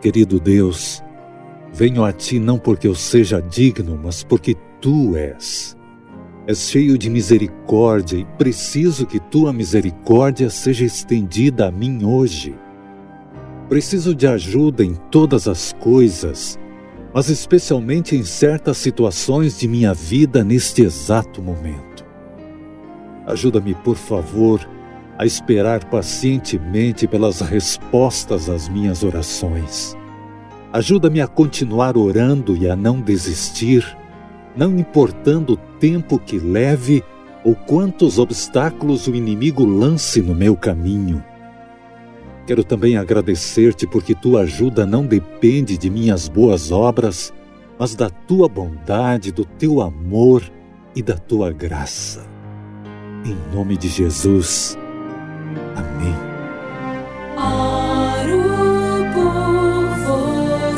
Querido Deus, venho a ti não porque eu seja digno, mas porque tu és. És cheio de misericórdia e preciso que tua misericórdia seja estendida a mim hoje. Preciso de ajuda em todas as coisas, mas especialmente em certas situações de minha vida neste exato momento. Ajuda-me, por favor, a esperar pacientemente pelas respostas às minhas orações. Ajuda-me a continuar orando e a não desistir, não importando o tempo que leve ou quantos obstáculos o inimigo lance no meu caminho. Quero também agradecer-te porque tua ajuda não depende de minhas boas obras, mas da tua bondade, do teu amor e da tua graça. Em nome de Jesus.